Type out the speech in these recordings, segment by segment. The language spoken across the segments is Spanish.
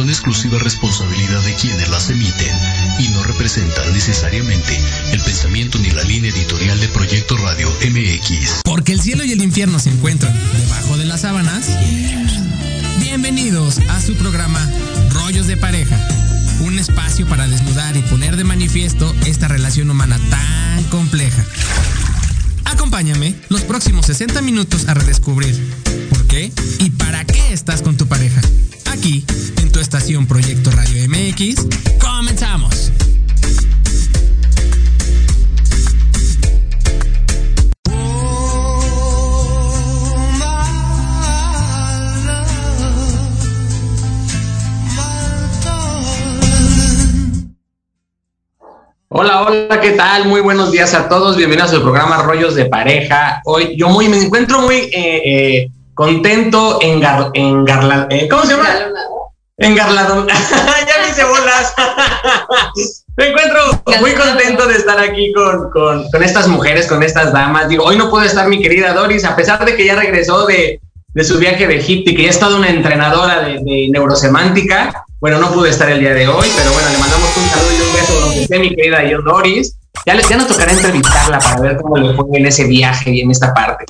son exclusiva responsabilidad de quienes las emiten y no representan necesariamente el pensamiento ni la línea editorial de Proyecto Radio MX. Porque el cielo y el infierno se encuentran debajo de las sábanas. Bienvenidos a su programa Rollos de Pareja. Un espacio para desnudar y poner de manifiesto esta relación humana tan compleja. Acompáñame los próximos 60 minutos a redescubrir por qué y para qué estás con tu pareja. Aquí, tu estación Proyecto Radio MX, comenzamos. Hola, hola, ¿qué tal? Muy buenos días a todos. Bienvenidos al programa Rollos de Pareja. Hoy yo muy me encuentro muy eh, eh, contento en, en eh, ¿Cómo se llama? Engarlado. ya me hice bolas. me encuentro muy contento de estar aquí con, con, con, estas mujeres, con estas damas. Digo, hoy no puede estar mi querida Doris, a pesar de que ya regresó de, de su viaje de Egipto y que ya ha estado una entrenadora de, de neurosemántica. Bueno, no pude estar el día de hoy, pero bueno, le mandamos un saludo y un beso donde esté mi querida yo, Doris. Ya, ya nos tocará entrevistarla para ver cómo le fue en ese viaje y en esta parte.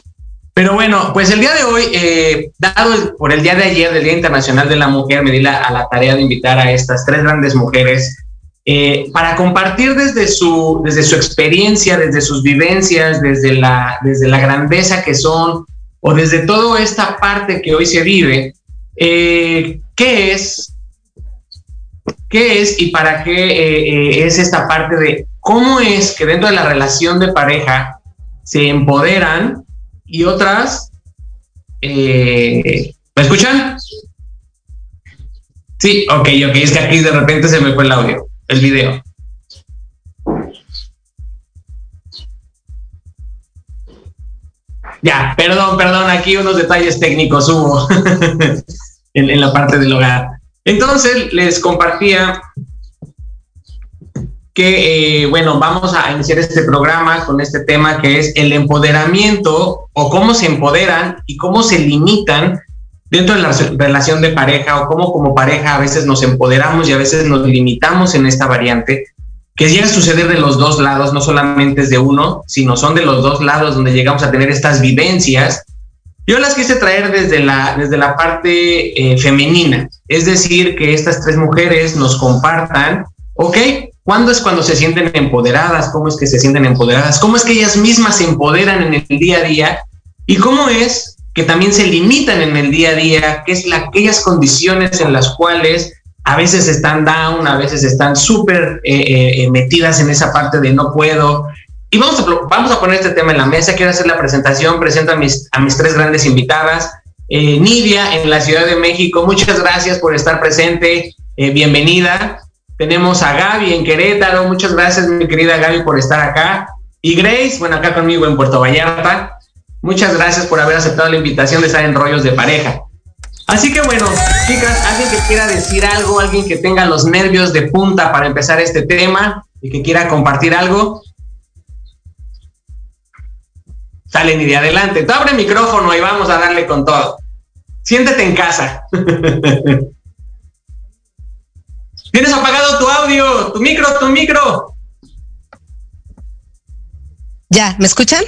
Pero bueno, pues el día de hoy, eh, dado por el día de ayer, del Día Internacional de la Mujer, me di la, a la tarea de invitar a estas tres grandes mujeres eh, para compartir desde su, desde su experiencia, desde sus vivencias, desde la, desde la grandeza que son, o desde toda esta parte que hoy se vive, eh, qué es qué es y para qué es esta parte de cómo es que dentro de la relación de pareja se empoderan y otras... Eh, ¿Me escuchan? Sí, ok, ok, es que aquí de repente se me fue el audio, el video. Ya, perdón, perdón, aquí unos detalles técnicos hubo en, en la parte del hogar. Entonces les compartía que, eh, bueno, vamos a iniciar este programa con este tema que es el empoderamiento o cómo se empoderan y cómo se limitan dentro de la relación de pareja o cómo como pareja a veces nos empoderamos y a veces nos limitamos en esta variante, que llega a suceder de los dos lados, no solamente es de uno, sino son de los dos lados donde llegamos a tener estas vivencias. Yo las quise traer desde la, desde la parte eh, femenina, es decir, que estas tres mujeres nos compartan, ok, ¿cuándo es cuando se sienten empoderadas? ¿Cómo es que se sienten empoderadas? ¿Cómo es que ellas mismas se empoderan en el día a día? ¿Y cómo es que también se limitan en el día a día? ¿Qué es la, aquellas condiciones en las cuales a veces están down, a veces están súper eh, eh, metidas en esa parte de no puedo, y vamos a, vamos a poner este tema en la mesa. Quiero hacer la presentación. Presento a mis, a mis tres grandes invitadas. Eh, Nidia en la Ciudad de México, muchas gracias por estar presente. Eh, bienvenida. Tenemos a Gaby en Querétaro. Muchas gracias, mi querida Gaby, por estar acá. Y Grace, bueno, acá conmigo en Puerto Vallarta. Muchas gracias por haber aceptado la invitación de estar en Rollos de Pareja. Así que bueno, chicas, alguien que quiera decir algo, alguien que tenga los nervios de punta para empezar este tema y que quiera compartir algo, salen y de adelante. Tú abre el micrófono y vamos a darle con todo. Siéntete en casa. Tienes apagado tu audio, tu micro, tu micro. Ya, ¿me escuchan?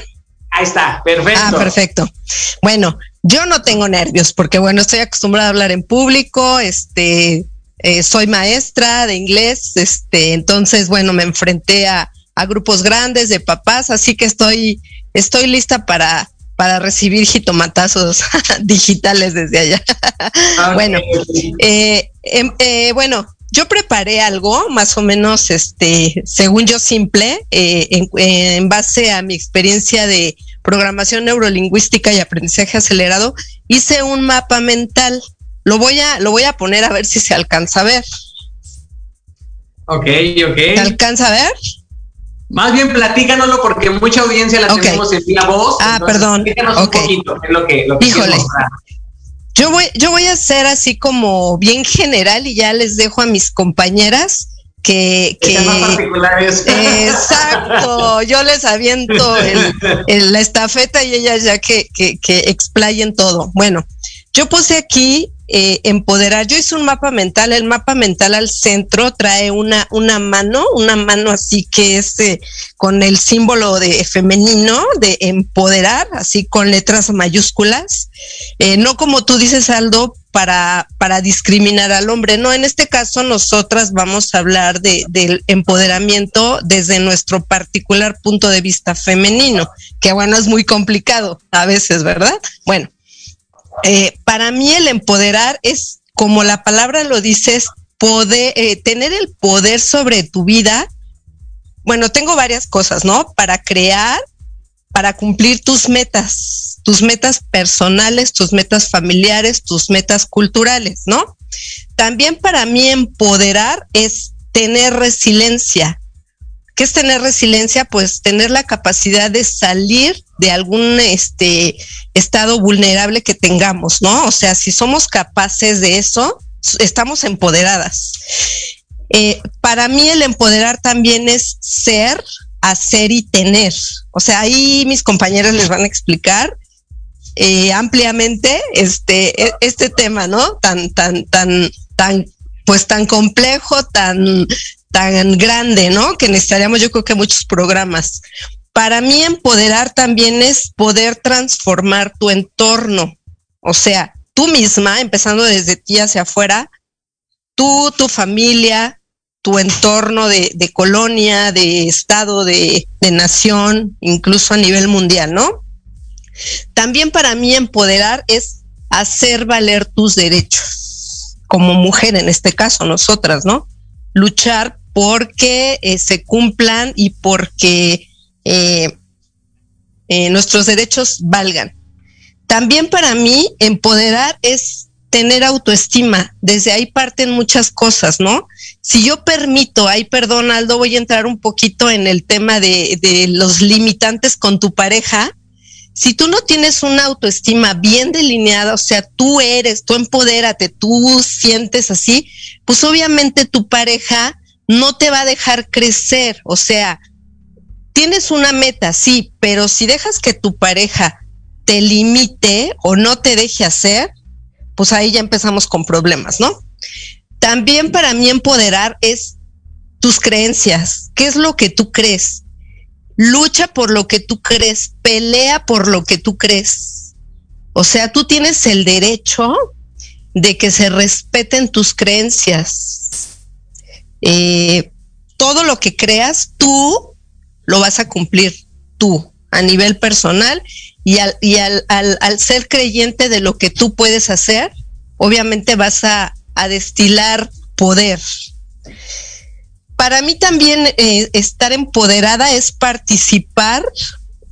Ahí está, perfecto. Ah, perfecto. Bueno, yo no tengo nervios porque, bueno, estoy acostumbrada a hablar en público, este, eh, soy maestra de inglés, este, entonces, bueno, me enfrenté a, a grupos grandes de papás, así que estoy estoy lista para, para recibir jitomatazos digitales desde allá. Ah, bueno, eh, em, eh, bueno, yo preparé algo más o menos, este, según yo simple, eh, en, en, base a mi experiencia de programación neurolingüística y aprendizaje acelerado, hice un mapa mental. Lo voy a, lo voy a poner a ver si se alcanza a ver. Ok, ok. ¿Se alcanza a ver? Más bien platícanoslo porque mucha audiencia la tenemos en la voz. Ah, perdón. un poquito, lo que, lo que Híjole. Yo voy, yo voy a ser así como bien general y ya les dejo a mis compañeras que, que exacto, yo les aviento el, la estafeta y ellas ya que, que, que explayen todo. Bueno, yo puse aquí eh, empoderar. Yo hice un mapa mental, el mapa mental al centro trae una, una mano, una mano así que es eh, con el símbolo de femenino, de empoderar, así con letras mayúsculas. Eh, no como tú dices, Aldo, para, para discriminar al hombre. No, en este caso nosotras vamos a hablar de, del empoderamiento desde nuestro particular punto de vista femenino, que bueno, es muy complicado a veces, ¿verdad? Bueno, eh, para mí el empoderar es, como la palabra lo dice, es poder, eh, tener el poder sobre tu vida. Bueno, tengo varias cosas, ¿no? Para crear, para cumplir tus metas, tus metas personales, tus metas familiares, tus metas culturales, ¿no? También para mí empoderar es tener resiliencia, ¿Qué es tener resiliencia? Pues tener la capacidad de salir de algún este estado vulnerable que tengamos, ¿no? O sea, si somos capaces de eso, estamos empoderadas. Eh, para mí el empoderar también es ser, hacer y tener. O sea, ahí mis compañeros les van a explicar eh, ampliamente este, e, este tema, ¿no? Tan, tan, tan, tan, pues tan complejo, tan, tan grande, ¿no? Que necesitaríamos yo creo que muchos programas. Para mí empoderar también es poder transformar tu entorno, o sea, tú misma, empezando desde ti hacia afuera, tú, tu familia, tu entorno de, colonia, de estado, de, de nación, incluso a nivel mundial, ¿no? También para mí empoderar es hacer valer tus derechos, como mujer en este caso, nosotras, ¿no? Luchar porque eh, se cumplan y porque eh, eh, nuestros derechos valgan. También para mí, empoderar es tener autoestima. Desde ahí parten muchas cosas, ¿no? Si yo permito, ahí perdón, Aldo, voy a entrar un poquito en el tema de, de los limitantes con tu pareja. Si tú no tienes una autoestima bien delineada, o sea, tú eres, tú empodérate, tú sientes así, pues obviamente tu pareja no te va a dejar crecer. O sea, tienes una meta, sí, pero si dejas que tu pareja te limite o no te deje hacer, pues ahí ya empezamos con problemas, ¿no? También para mí empoderar es tus creencias. ¿Qué es lo que tú crees? Lucha por lo que tú crees, pelea por lo que tú crees. O sea, tú tienes el derecho de que se respeten tus creencias eh, todo lo que creas, tú lo vas a cumplir, tú, a nivel personal, y, al, y al, al, ser creyente de lo que tú puedes hacer, obviamente vas a, destilar poder. Para mí también eh, estar empoderada es participar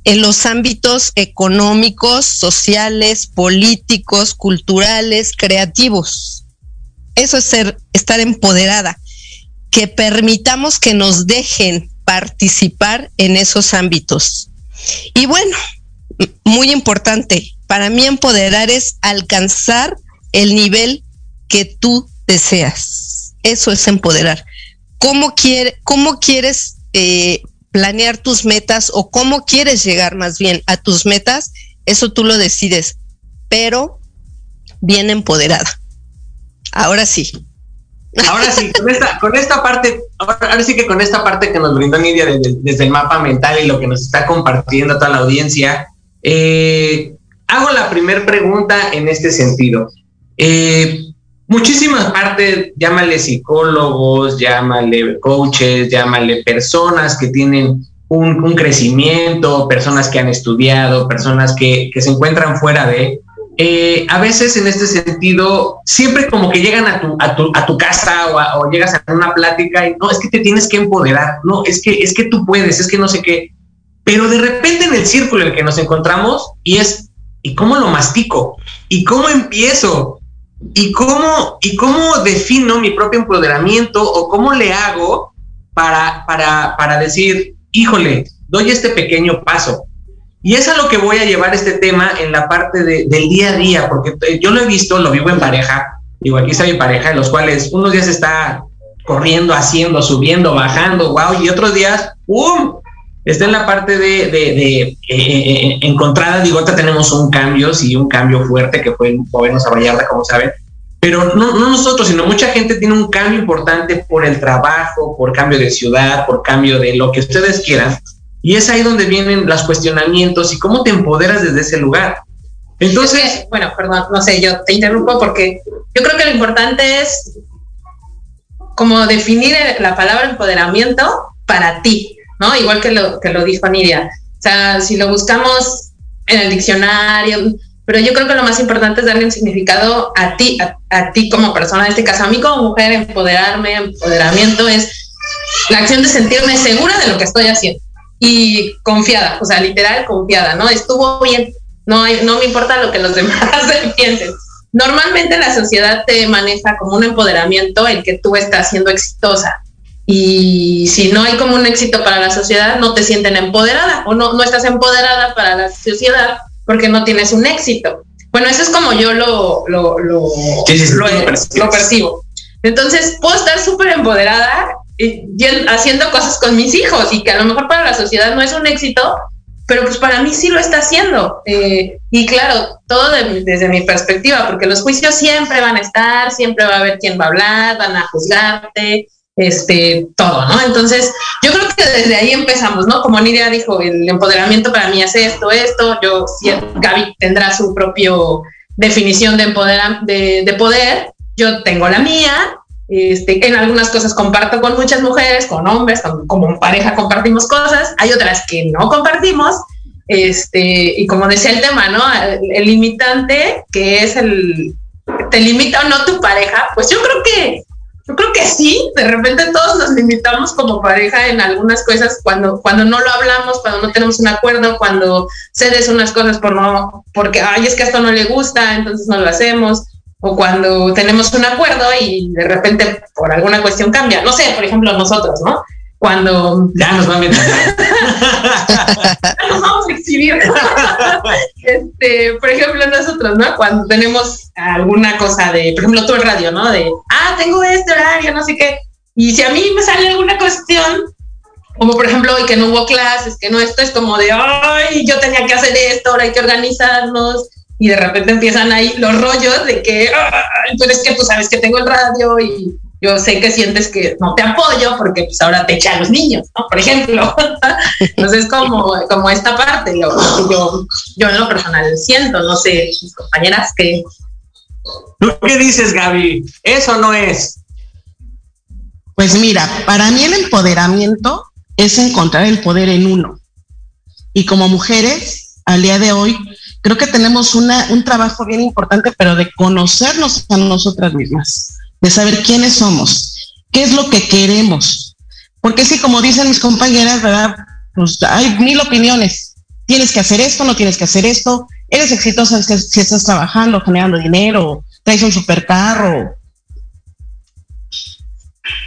en los ámbitos económicos, sociales, políticos, culturales, creativos. Eso es ser, estar empoderada que permitamos que nos dejen participar en esos ámbitos. Y bueno, muy importante, para mí empoderar es alcanzar el nivel que tú deseas. Eso es empoderar. ¿Cómo, quiere, cómo quieres eh, planear tus metas o cómo quieres llegar más bien a tus metas? Eso tú lo decides, pero bien empoderada. Ahora sí, Ahora sí, con esta, parte, ahora, sí que con esta parte que nos brindó Nidia desde, el mapa mental y lo que nos está compartiendo toda la audiencia, eh, hago la primera pregunta en este sentido. Eh, muchísimas partes, llámale psicólogos, llámale coaches, llámale personas que tienen un, crecimiento, personas que han estudiado, personas que se encuentran fuera de, eh, a veces en este sentido, siempre como que llegan a tu, a tu, a tu casa o, llegas a una plática y no, es que te tienes que empoderar, no, es que, es que tú puedes, es que no sé qué. Pero de repente en el círculo en el que nos encontramos y es, ¿y cómo lo mastico? ¿Y cómo empiezo? ¿Y cómo, y cómo defino mi propio empoderamiento o cómo le hago para, para, para decir, híjole, doy este pequeño paso? Y es a lo que voy a llevar este tema en la parte del día a día, porque eh, yo lo he visto, lo vivo en pareja, digo, aquí está mi pareja, en los cuales unos días está corriendo, haciendo, subiendo, bajando, wow, y otros días, ¡pum! está en la parte de, de, eh, eh, encontrada, digo, ahorita tenemos un cambio, sí, un cambio fuerte que fue movernos a Vallarta, como saben, pero no, no, nosotros, sino mucha gente tiene un cambio importante por el trabajo, por cambio de ciudad, por cambio de lo que ustedes quieran. Y es ahí donde vienen los cuestionamientos y cómo te empoderas desde ese lugar. Entonces, bueno, perdón, no sé, yo te interrumpo porque yo creo que lo importante es como definir la palabra empoderamiento para ti, ¿no? Igual que lo, que lo dijo Nidia. O sea, si lo buscamos en el diccionario, pero yo creo que lo más importante es darle un significado a ti, a, ti como persona, en este caso a mí como mujer, empoderarme, empoderamiento es la acción de sentirme segura de lo que estoy haciendo y confiada, o sea, literal confiada, ¿no? Estuvo bien, no, hay, no me importa lo que los demás piensen. Normalmente la sociedad te maneja como un empoderamiento el que tú estás siendo exitosa. Y si no hay como un éxito para la sociedad, no te sienten empoderada o no, no estás empoderada para la sociedad porque no tienes un éxito. Bueno, eso es como yo lo, lo, lo, lo, percibo. Entonces, puedo estar súper empoderada haciendo cosas con mis hijos y que a lo mejor para la sociedad no es un éxito, pero pues para mí sí lo está haciendo. Eh, y claro, todo desde mi perspectiva, porque los juicios siempre van a estar, siempre va a haber quien va a hablar, van a juzgarte, este, todo, ¿no? Entonces, yo creo que desde ahí empezamos, ¿no? Como Nidia dijo, el empoderamiento para mí es esto, esto, yo, Gaby tendrá su propio definición de, de, de poder, yo tengo la mía, este, en algunas cosas comparto con muchas mujeres, con hombres, como pareja compartimos cosas, hay otras que no compartimos, este, y como decía el tema, ¿no? El, limitante, que es el, te limita o no tu pareja, pues yo creo que, yo creo que sí, de repente todos nos limitamos como pareja en algunas cosas cuando, cuando no lo hablamos, cuando no tenemos un acuerdo, cuando cedes unas cosas por no, porque, ay, es que esto no le gusta, entonces no lo hacemos o cuando tenemos un acuerdo y de repente por alguna cuestión cambia. No sé, por ejemplo, nosotros, ¿no? Cuando... Ya nos van a nos vamos a exhibir. este, por ejemplo, nosotros, ¿no? Cuando tenemos alguna cosa de, por ejemplo, tú el radio, ¿no? De, ah, tengo este horario, no sé qué. Y si a mí me sale alguna cuestión, como por ejemplo hoy que no hubo clases, que no esto es como de, ay, yo tenía que hacer esto, ahora hay que organizarnos, y de repente empiezan ahí los rollos de que, entonces ah, que tú sabes que tengo el radio y yo sé que sientes que no te apoyo porque pues ahora te echan los niños, ¿no? Por ejemplo. Entonces como, como esta parte, lo, yo, yo en lo personal siento, no sé, mis compañeras que... ¿Tú qué dices, Gaby? Eso no es. Pues mira, para mí el empoderamiento es encontrar el poder en uno. Y como mujeres, al día de hoy, creo que tenemos una, un trabajo bien importante, pero de conocernos a nosotras mismas, de saber quiénes somos, qué es lo que queremos. Porque sí, como dicen mis compañeras, ¿verdad? Pues hay mil opiniones. Tienes que hacer esto, no tienes que hacer esto. Eres exitosa si estás trabajando, generando dinero, traes un supercarro,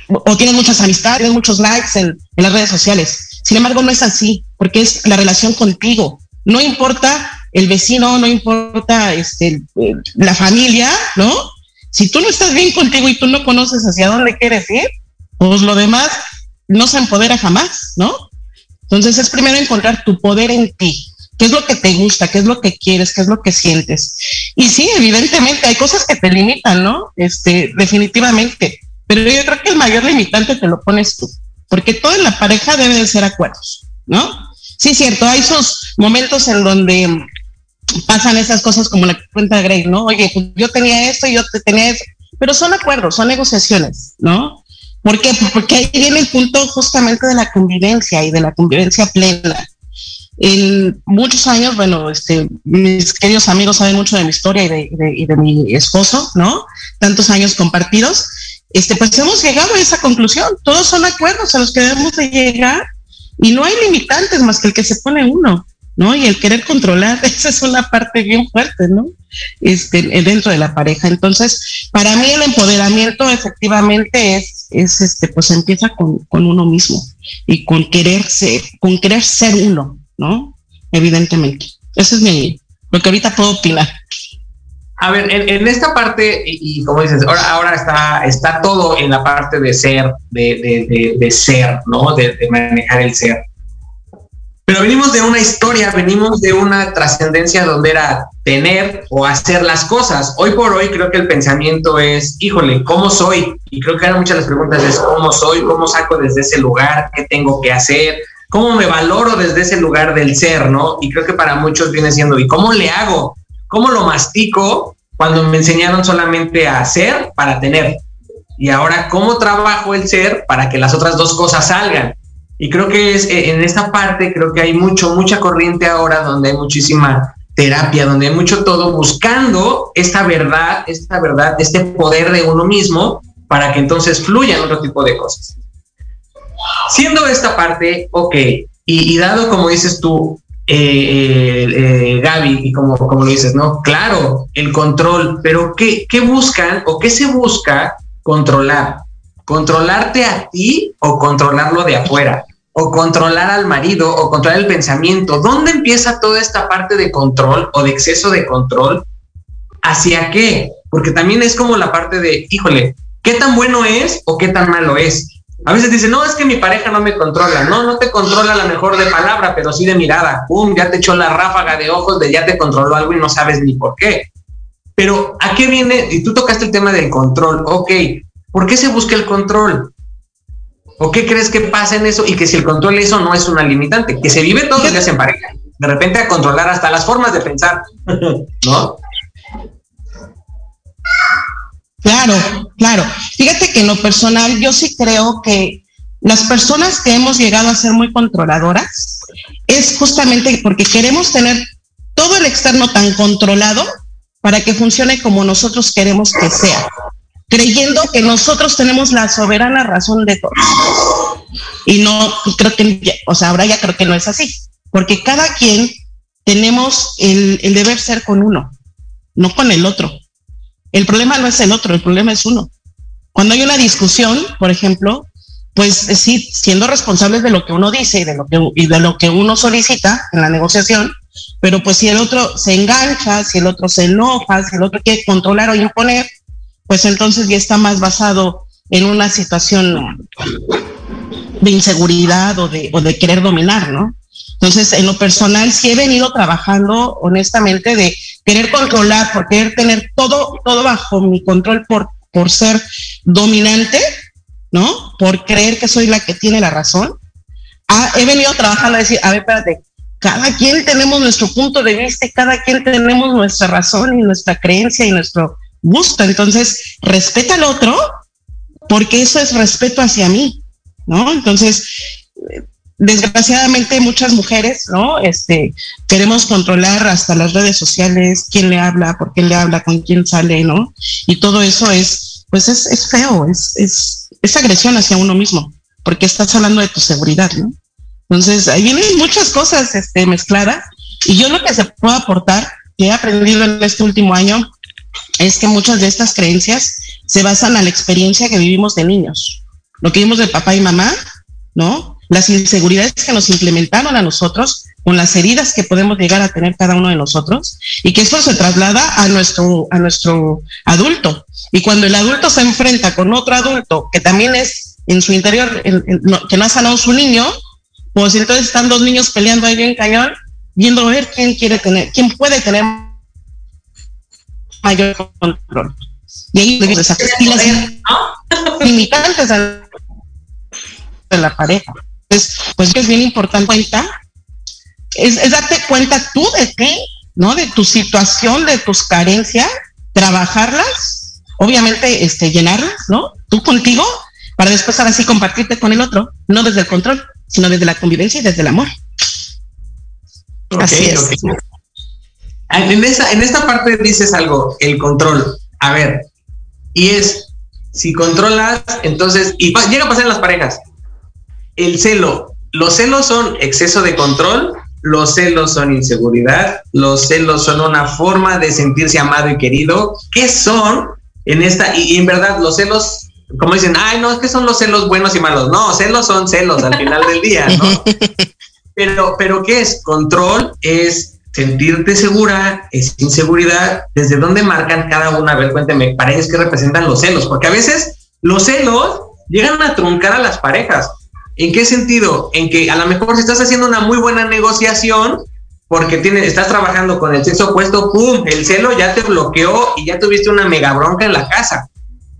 o tienes muchas amistades, tienes muchos likes en, en, las redes sociales. Sin embargo, no es así, porque es la relación contigo. No importa el vecino, no importa este, la familia, ¿no? Si tú no estás bien contigo y tú no conoces hacia dónde quieres ir, pues lo demás no se empodera jamás, ¿no? Entonces es primero encontrar tu poder en ti, qué es lo que te gusta, qué es lo que quieres, qué es lo que sientes. Y sí, evidentemente hay cosas que te limitan, ¿no? Este, definitivamente. Pero yo creo que el mayor limitante te lo pones tú, porque todo en la pareja debe de ser acuerdos, ¿no? Sí, cierto, hay esos momentos en donde pasan esas cosas como la cuenta de Grey, ¿no? Oye, pues yo tenía esto y yo tenía eso, pero son acuerdos, son negociaciones, ¿no? ¿Por qué? Porque ahí viene el punto justamente de la convivencia y de la convivencia plena. En muchos años, bueno, este, mis queridos amigos saben mucho de mi historia y de, y de mi esposo, ¿no? Tantos años compartidos. Este, pues hemos llegado a esa conclusión. Todos son acuerdos a los que debemos de llegar y no hay limitantes más que el que se pone uno. ¿No? Y el querer controlar, esa es una parte bien fuerte, ¿no? Este, dentro de la pareja. Entonces, para mí el empoderamiento efectivamente es, es este, pues empieza con, con uno mismo y con querer ser, con querer ser uno, ¿no? Evidentemente. Eso es mi, lo que ahorita puedo opinar. A ver, en, esta parte, y, como dices, ahora, ahora está, está todo en la parte de ser, de, de, de, de ser, ¿no? De, manejar el ser Pero venimos de una historia, venimos de una trascendencia donde era tener o hacer las cosas. Hoy por hoy creo que el pensamiento es, híjole, ¿cómo soy? Y creo que ahora muchas de las preguntas es, ¿cómo soy? ¿Cómo saco desde ese lugar? ¿Qué tengo que hacer? ¿Cómo me valoro desde ese lugar del ser, no? Y creo que para muchos viene siendo, ¿y cómo le hago? ¿Cómo lo mastico cuando me enseñaron solamente a hacer para tener? Y ahora, ¿cómo trabajo el ser para que las otras dos cosas salgan? Y creo que es eh, en esta parte, creo que hay mucho, mucha corriente ahora donde hay muchísima terapia, donde hay mucho todo buscando esta verdad, esta verdad, este poder de uno mismo para que entonces fluyan otro tipo de cosas. Siendo esta parte, ok, y, dado como dices tú, eh, eh, Gaby, y como, como lo dices, ¿no? Claro, el control, pero ¿qué, ¿qué buscan o qué se busca controlar? ¿Controlarte a ti o controlarlo de afuera? ¿O controlar al marido o controlar el pensamiento? ¿Dónde empieza toda esta parte de control o de exceso de control? ¿Hacia qué? Porque también es como la parte de, híjole, ¿qué tan bueno es o qué tan malo es? A veces dicen, no, es que mi pareja no me controla. No, no te controla a lo mejor de palabra, pero sí de mirada. Pum, ya te echó la ráfaga de ojos de ya te controló algo y no sabes ni por qué. Pero ¿a qué viene? Y tú tocaste el tema del control. Ok, ¿por qué se busca el control? ¿O qué crees que pasa en eso? Y que si el control eso no es una limitante, que se vive todos los días en pareja. De repente a controlar hasta las formas de pensar, ¿no? Claro, claro. Fíjate que en lo personal yo sí creo que las personas que hemos llegado a ser muy controladoras es justamente porque queremos tener todo el externo tan controlado para que funcione como nosotros queremos que sea, creyendo que nosotros tenemos la soberana razón de todo. Y no, creo que, o sea, ahora ya creo que no es así, porque cada quien tenemos el, el deber ser con uno, no con el otro. El problema no es el otro, el problema es uno. Cuando hay una discusión, por ejemplo, pues sí, siendo responsables de lo que uno dice y de lo que, y de lo que uno solicita en la negociación, pero pues si el otro se engancha, si el otro se enoja, si el otro quiere controlar o imponer, pues entonces ya está más basado en una situación de inseguridad o de, o de querer dominar, ¿no? Entonces, en lo personal, sí he venido trabajando honestamente de querer controlar, por querer tener todo, todo bajo mi control por, por ser dominante, ¿no? Por creer que soy la que tiene la razón. Ah, he venido trabajando a decir, a ver, espérate, cada quien tenemos nuestro punto de vista y cada quien tenemos nuestra razón y nuestra creencia y nuestro gusto. Entonces, respeta al otro porque eso es respeto hacia mí, ¿no? Entonces, desgraciadamente muchas mujeres, ¿no? Este, queremos controlar hasta las redes sociales, quién le habla, por qué le habla, con quién sale, ¿no? Y todo eso es, pues es, es feo, es, es, es agresión hacia uno mismo, porque estás hablando de tu seguridad, ¿no? Entonces, ahí vienen muchas cosas este, mezcladas y yo lo que se puedo aportar, que he aprendido en este último año, es que muchas de estas creencias se basan en la experiencia que vivimos de niños. Lo que vimos de papá y mamá, ¿no? las inseguridades que nos implementaron a nosotros, con las heridas que podemos llegar a tener cada uno de nosotros, y que eso se traslada a nuestro, a nuestro adulto. Y cuando el adulto se enfrenta con otro adulto que también es en su interior, que no ha sanado su niño, pues entonces están dos niños peleando ahí bien cañón, viendo a ver quién quiere tener, quién puede tener mayor control. Y ahí las limitantes de la pareja pues es bien importante cuenta, es, darte cuenta tú de ti, ¿no? De tu situación, de tus carencias, trabajarlas, obviamente este, llenarlas, ¿no? Tú contigo, para después ahora sí compartirte con el otro, no desde el control, sino desde la convivencia y desde el amor. Así es. En, esa, en esta parte dices algo, el control. A ver, y es, si controlas, entonces, y llega a pasar en las parejas, el celo, los celos son exceso de control, los celos son inseguridad, los celos son una forma de sentirse amado y querido. ¿Qué son en esta? Y, en verdad, los celos, como dicen, ay, no, es que son los celos buenos y malos. No, celos son celos al final del día, ¿no? Pero, pero ¿qué es? Control es sentirte segura, es inseguridad. ¿Desde dónde marcan cada una? A ver, cuénteme, para que representan los celos, porque a veces los celos llegan a truncar a las parejas ¿En qué sentido? En que a lo mejor si estás haciendo una muy buena negociación, porque tienes, estás trabajando con el sexo opuesto, ¡pum! El celo ya te bloqueó y ya tuviste una mega bronca en la casa.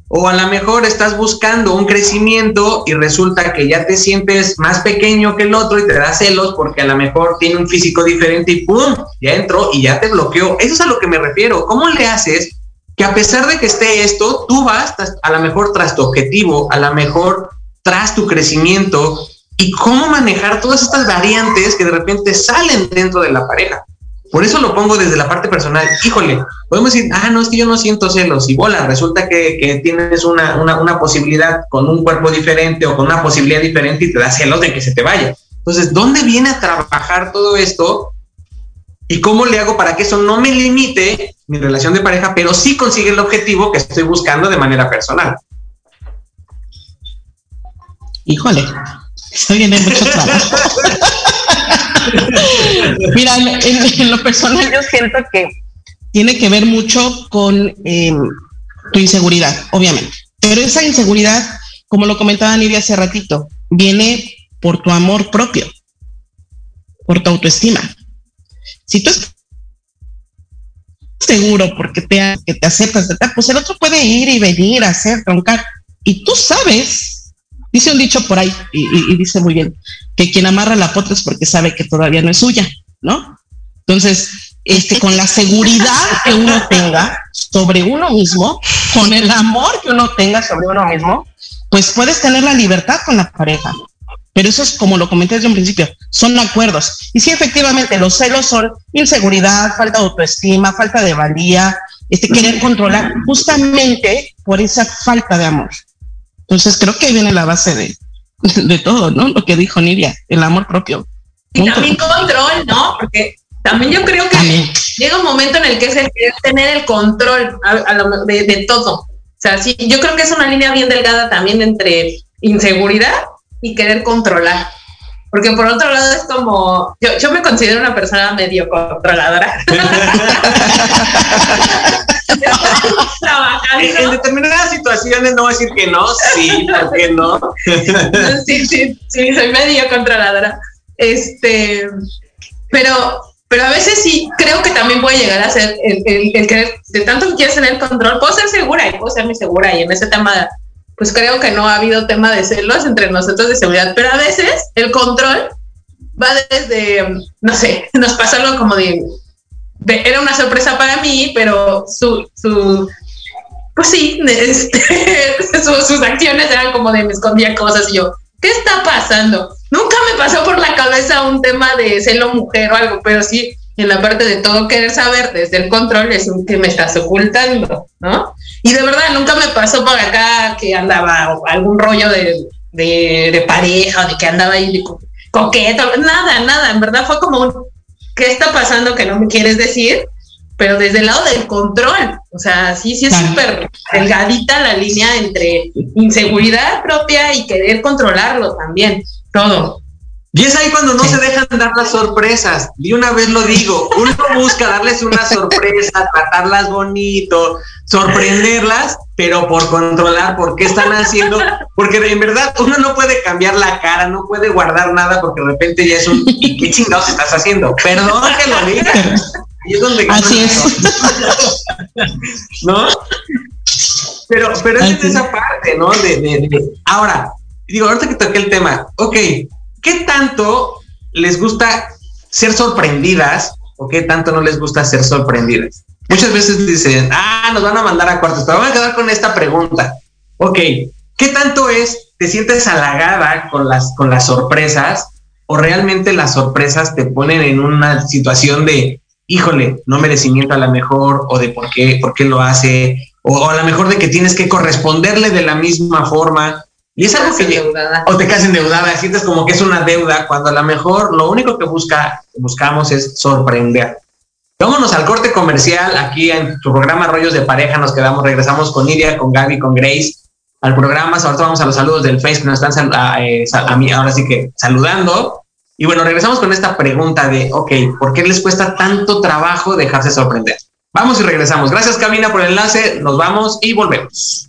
O a lo mejor estás buscando un crecimiento y resulta que ya te sientes más pequeño que el otro y te da celos porque a lo mejor tiene un físico diferente y ¡pum! Ya entró y ya te bloqueó. Eso es a lo que me refiero. ¿Cómo le haces que a pesar de que esté esto, tú vas a lo mejor tras tu objetivo, a lo mejor tras tu crecimiento y cómo manejar todas estas variantes que de repente salen dentro de la pareja. Por eso lo pongo desde la parte personal. Híjole, podemos decir, ah, no, es que yo no siento celos. Y bola, resulta que, tienes una, una, posibilidad con un cuerpo diferente o con una posibilidad diferente y te da celos de que se te vaya. Entonces, ¿dónde viene a trabajar todo esto? ¿Y cómo le hago para que eso no me limite mi relación de pareja, pero sí consigue el objetivo que estoy buscando de manera personal? Híjole, estoy viendo mucho trabajo. Mira, en, lo personal yo siento que tiene que ver mucho con em, tu inseguridad, obviamente. Pero esa inseguridad, como lo comentaba Nidia hace ratito, viene por tu amor propio, por tu autoestima. Si tú estás seguro porque te, que te aceptas, pues el otro puede ir y venir a hacer, troncar. Y tú sabes Dice un dicho por ahí y, dice muy bien que quien amarra la pota es porque sabe que todavía no es suya, ¿no? Entonces, este, con la seguridad que uno tenga sobre uno mismo, con el amor que uno tenga sobre uno mismo, pues puedes tener la libertad con la pareja. Pero eso es como lo comenté desde un principio, son acuerdos. Y sí, efectivamente, los celos son inseguridad, falta de autoestima, falta de valía, este querer controlar, justamente por esa falta de amor. Entonces creo que ahí viene la base de, de todo, ¿no? Lo que dijo Nidia, el amor propio. Y también control, ¿no? Porque también yo creo que llega un momento en el que es el tener el control de, todo. O sea, sí, yo creo que es una línea bien delgada también entre inseguridad y querer controlar. Porque por otro lado es como, yo, yo me considero una persona medio controladora. en, determinadas situaciones no voy a decir que no, sí, ¿por qué no? sí, sí, sí, soy medio controladora. Este, pero, pero a veces sí creo que también puede llegar a ser el, el, que de tanto que quieres tener control, puedo ser segura y puedo ser muy segura y en ese tema pues creo que no ha habido tema de celos entre nosotros de seguridad, pero a veces el control va desde, no sé, nos pasa algo como de era una sorpresa para mí, pero su, su pues sí, este, sus acciones eran como de me escondía cosas y yo, ¿qué está pasando? Nunca me pasó por la cabeza un tema de celo mujer o algo, pero sí, en la parte de todo querer saber desde el control es un que me estás ocultando, ¿no? Y de verdad, nunca me pasó por acá que andaba algún rollo de, de, pareja o de que andaba ahí de coqueto, nada, nada, en verdad fue como un, ¿qué está pasando que no me quieres decir? Pero desde el lado del control, o sea, sí, sí es súper delgadita la línea entre inseguridad propia y querer controlarlo también, todo. Y es ahí cuando no se dejan dar las sorpresas. Y una vez lo digo, uno busca darles una sorpresa, tratarlas bonito, sorprenderlas, pero por controlar por qué están haciendo, porque en verdad uno no puede cambiar la cara, no puede guardar nada porque de repente ya es un ¿y qué chingados estás haciendo? Perdón que lo diga. Y es donde Así es. ¿No? Pero, pero es esa parte, ¿no? De, de, ahora, digo, ahorita que toqué el tema, ok, ¿qué tanto les gusta ser sorprendidas o qué tanto no les gusta ser sorprendidas? Muchas veces dicen, ah, nos van a mandar a cuartos, pero vamos a quedar con esta pregunta. Ok, ¿qué tanto es, te sientes halagada con las, con las sorpresas o realmente las sorpresas te ponen en una situación de, híjole, no merecimiento a lo mejor o de por qué, por qué lo hace, o, a lo mejor de que tienes que corresponderle de la misma forma. Y es algo que endeudada. o te quedas endeudada, sientes como que es una deuda, cuando a lo mejor lo único que busca, buscamos es sorprender. Vámonos al corte comercial. Aquí en tu programa Rollos de Pareja nos quedamos, regresamos con Nidia, con Gaby, con Grace al programa. Ahora vamos a los saludos del Facebook, nos están eh, a mí ahora sí que saludando. Y bueno, regresamos con esta pregunta de, ok, ¿por qué les cuesta tanto trabajo dejarse sorprender? Vamos y regresamos. Gracias, Camina, por el enlace. Nos vamos y volvemos.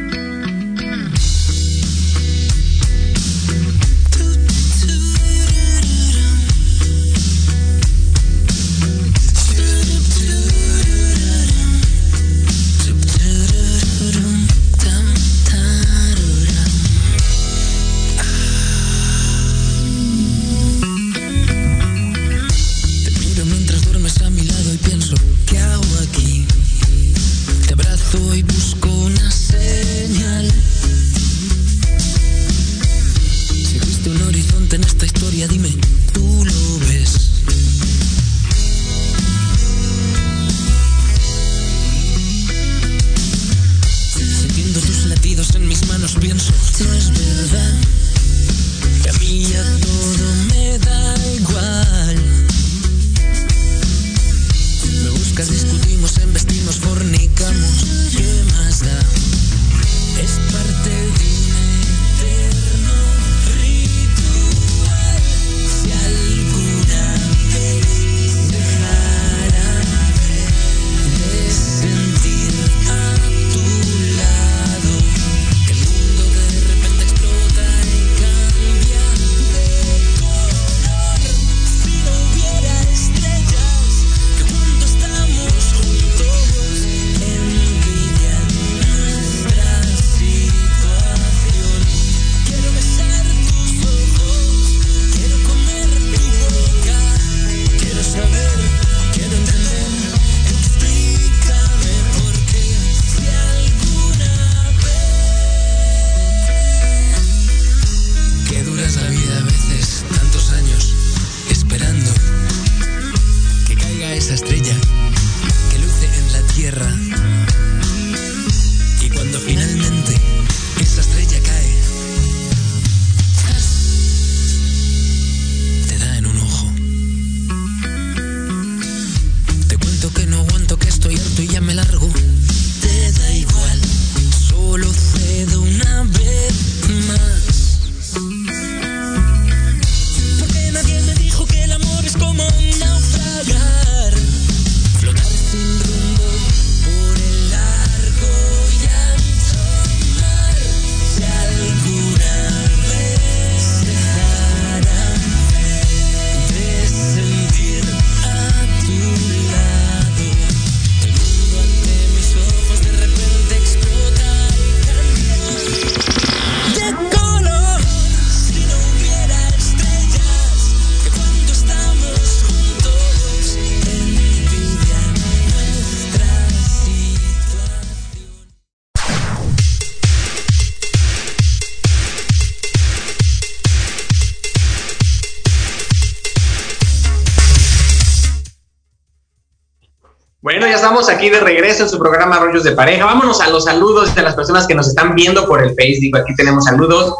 Aquí de regreso en su programa Rollos de Pareja. Vámonos a los saludos de las personas que nos están viendo por el Facebook. Aquí tenemos saludos.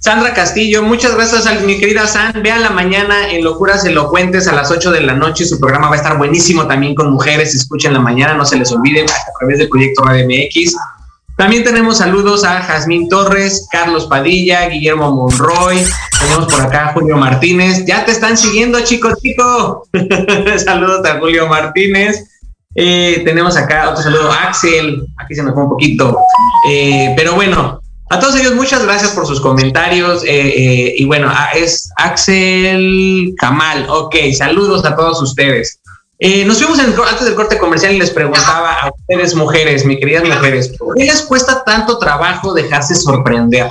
Sandra Castillo, muchas gracias a mi querida San. Vean la mañana en Locuras Elocuentes a las 8 de la noche. Su programa va a estar buenísimo también con mujeres. Escuchen la mañana, no se les olvide, a través del proyecto Radio MX. También tenemos saludos a Jazmín Torres, Carlos Padilla, Guillermo Monroy. Tenemos por acá Julio Martínez. Ya te están siguiendo, chicos, chico. saludos a Julio Martínez. Eh, tenemos acá otro saludo Axel, aquí se me fue un poquito, eh, pero bueno, a todos ellos muchas gracias por sus comentarios eh, y bueno, ah, es Axel Kamal, ok, saludos a todos ustedes. nos fuimos antes del corte comercial y les preguntaba a ustedes mujeres, mis queridas mujeres, ¿por qué les cuesta tanto trabajo dejarse sorprender?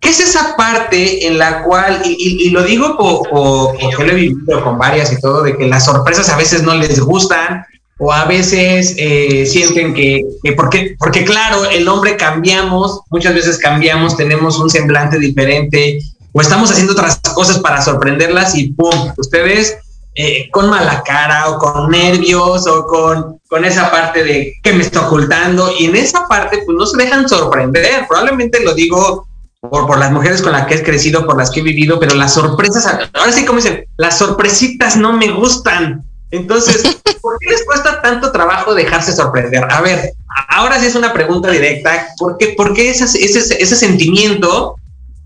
¿Qué es esa parte en la cual, y, lo digo porque lo he vivido con varias y todo, de que las sorpresas a veces no les gustan, o a veces eh, sienten que, porque, porque claro, el hombre cambiamos, muchas veces cambiamos, tenemos un semblante diferente o estamos haciendo otras cosas para sorprenderlas y ¡pum! Ustedes eh, con mala cara o con nervios o con, con esa parte de que me está ocultando y en esa parte pues no se dejan sorprender, probablemente lo digo por, por las mujeres con las que he crecido, por las que he vivido, pero las sorpresas, ahora sí como dicen, las sorpresitas no me gustan, Entonces, ¿por qué les cuesta tanto trabajo dejarse sorprender? A ver, ahora sí es una pregunta directa. ¿Por qué, por qué ese, sentimiento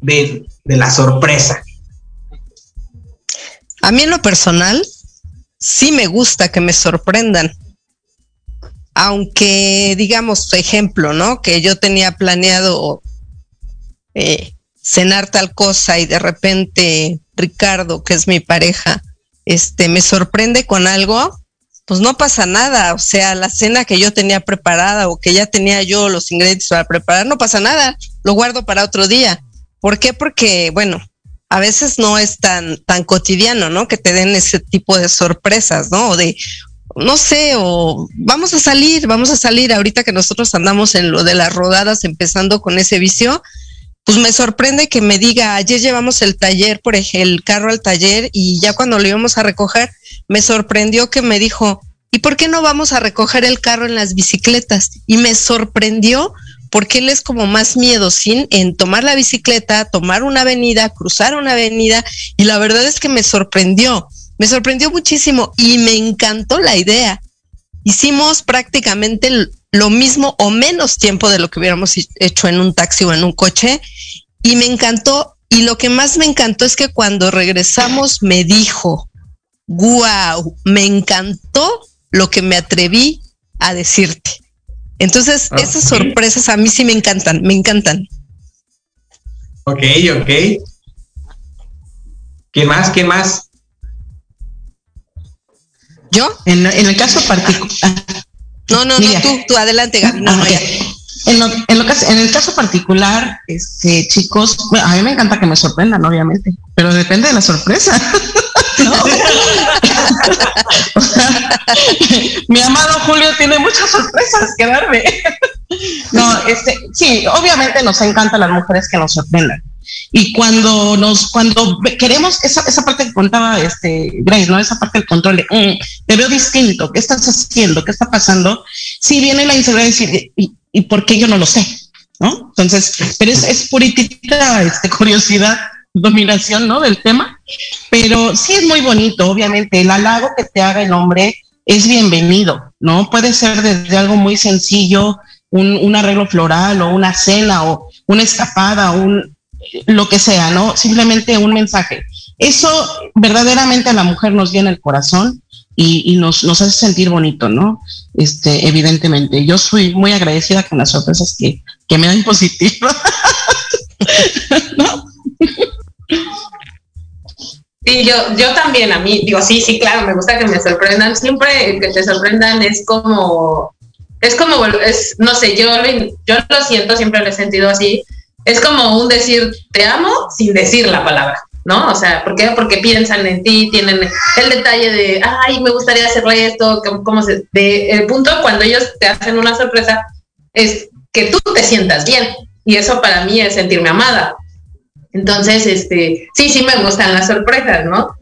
de, de la sorpresa? A mí en lo personal, sí me gusta que me sorprendan. Aunque, digamos, ejemplo, ¿no? Que yo tenía planeado eh, cenar tal cosa y de repente Ricardo, que es mi pareja, este, me sorprende con algo, pues no pasa nada. O sea, la cena que yo tenía preparada o que ya tenía yo los ingredientes para preparar, no pasa nada. Lo guardo para otro día. ¿Por qué? Porque, bueno, a veces no es tan, tan cotidiano, ¿no? Que te den ese tipo de sorpresas, ¿no? De, no sé, o vamos a salir, vamos a salir ahorita que nosotros andamos en lo de las rodadas empezando con ese vicio, pues me sorprende que me diga, ayer llevamos el taller, por ejemplo, el carro al taller y ya cuando lo íbamos a recoger, me sorprendió que me dijo, ¿y por qué no vamos a recoger el carro en las bicicletas? Y me sorprendió porque él es como más miedosín en tomar la bicicleta, tomar una avenida, cruzar una avenida y la verdad es que me sorprendió, me sorprendió muchísimo y me encantó la idea. Hicimos prácticamente lo mismo o menos tiempo de lo que hubiéramos hecho en un taxi o en un coche y me encantó y lo que más me encantó es que cuando regresamos me dijo, wow, me encantó lo que me atreví a decirte. Entonces, esas sorpresas a mí sí me encantan, me encantan. Ok, ok. ¿Quién más? ¿Quién más? ¿Yo? En, en el caso particular, No, no, Mira. no, tú, tú adelante, Gaby. No, Ah, no. En, lo- en, lo cas- en el caso particular, este, chicos, bueno, a mí me encanta que me sorprendan, obviamente, pero depende de la sorpresa. ¿no? O sea, mi amado Julio tiene muchas sorpresas que darme. No, este, sí, obviamente nos encanta a las mujeres que nos sorprendan. Y cuando nos, cuando queremos esa, esa parte que contaba este Grace, ¿no? Esa parte del control de "Mm, te veo distinto, ¿qué estás haciendo? ¿Qué está pasando? Sí viene la inseguridad decir, ¿y, y por qué yo no lo sé? ¿No? Entonces, pero es, es puritita este, curiosidad, dominación, ¿no? Del tema. Pero sí es muy bonito, obviamente. El halago que te haga el hombre es bienvenido, ¿no? Puede ser desde algo muy sencillo, un, un arreglo floral o una cena o una escapada, un, lo que sea, ¿no? Simplemente un mensaje. Eso verdaderamente a la mujer nos llena el corazón y, nos, hace sentir bonito, ¿no? Este, evidentemente. Yo soy muy agradecida con las sorpresas que, que me dan positivas. ¿No? Sí, yo, yo también, a mí, digo, sí, sí, claro, me gusta que me sorprendan. Siempre que te sorprendan es como, es como, es, no sé, yo yo lo siento, siempre lo he sentido así. Es como un decir te amo sin decir la palabra, ¿no? O sea, ¿por qué? Porque piensan en ti, tienen el detalle de, ay, me gustaría hacerle esto, cómo, se, de, el punto cuando ellos te hacen una sorpresa es que tú te sientas bien. Y eso para mí es sentirme amada. Entonces, este, sí, sí me gustan las sorpresas, ¿no?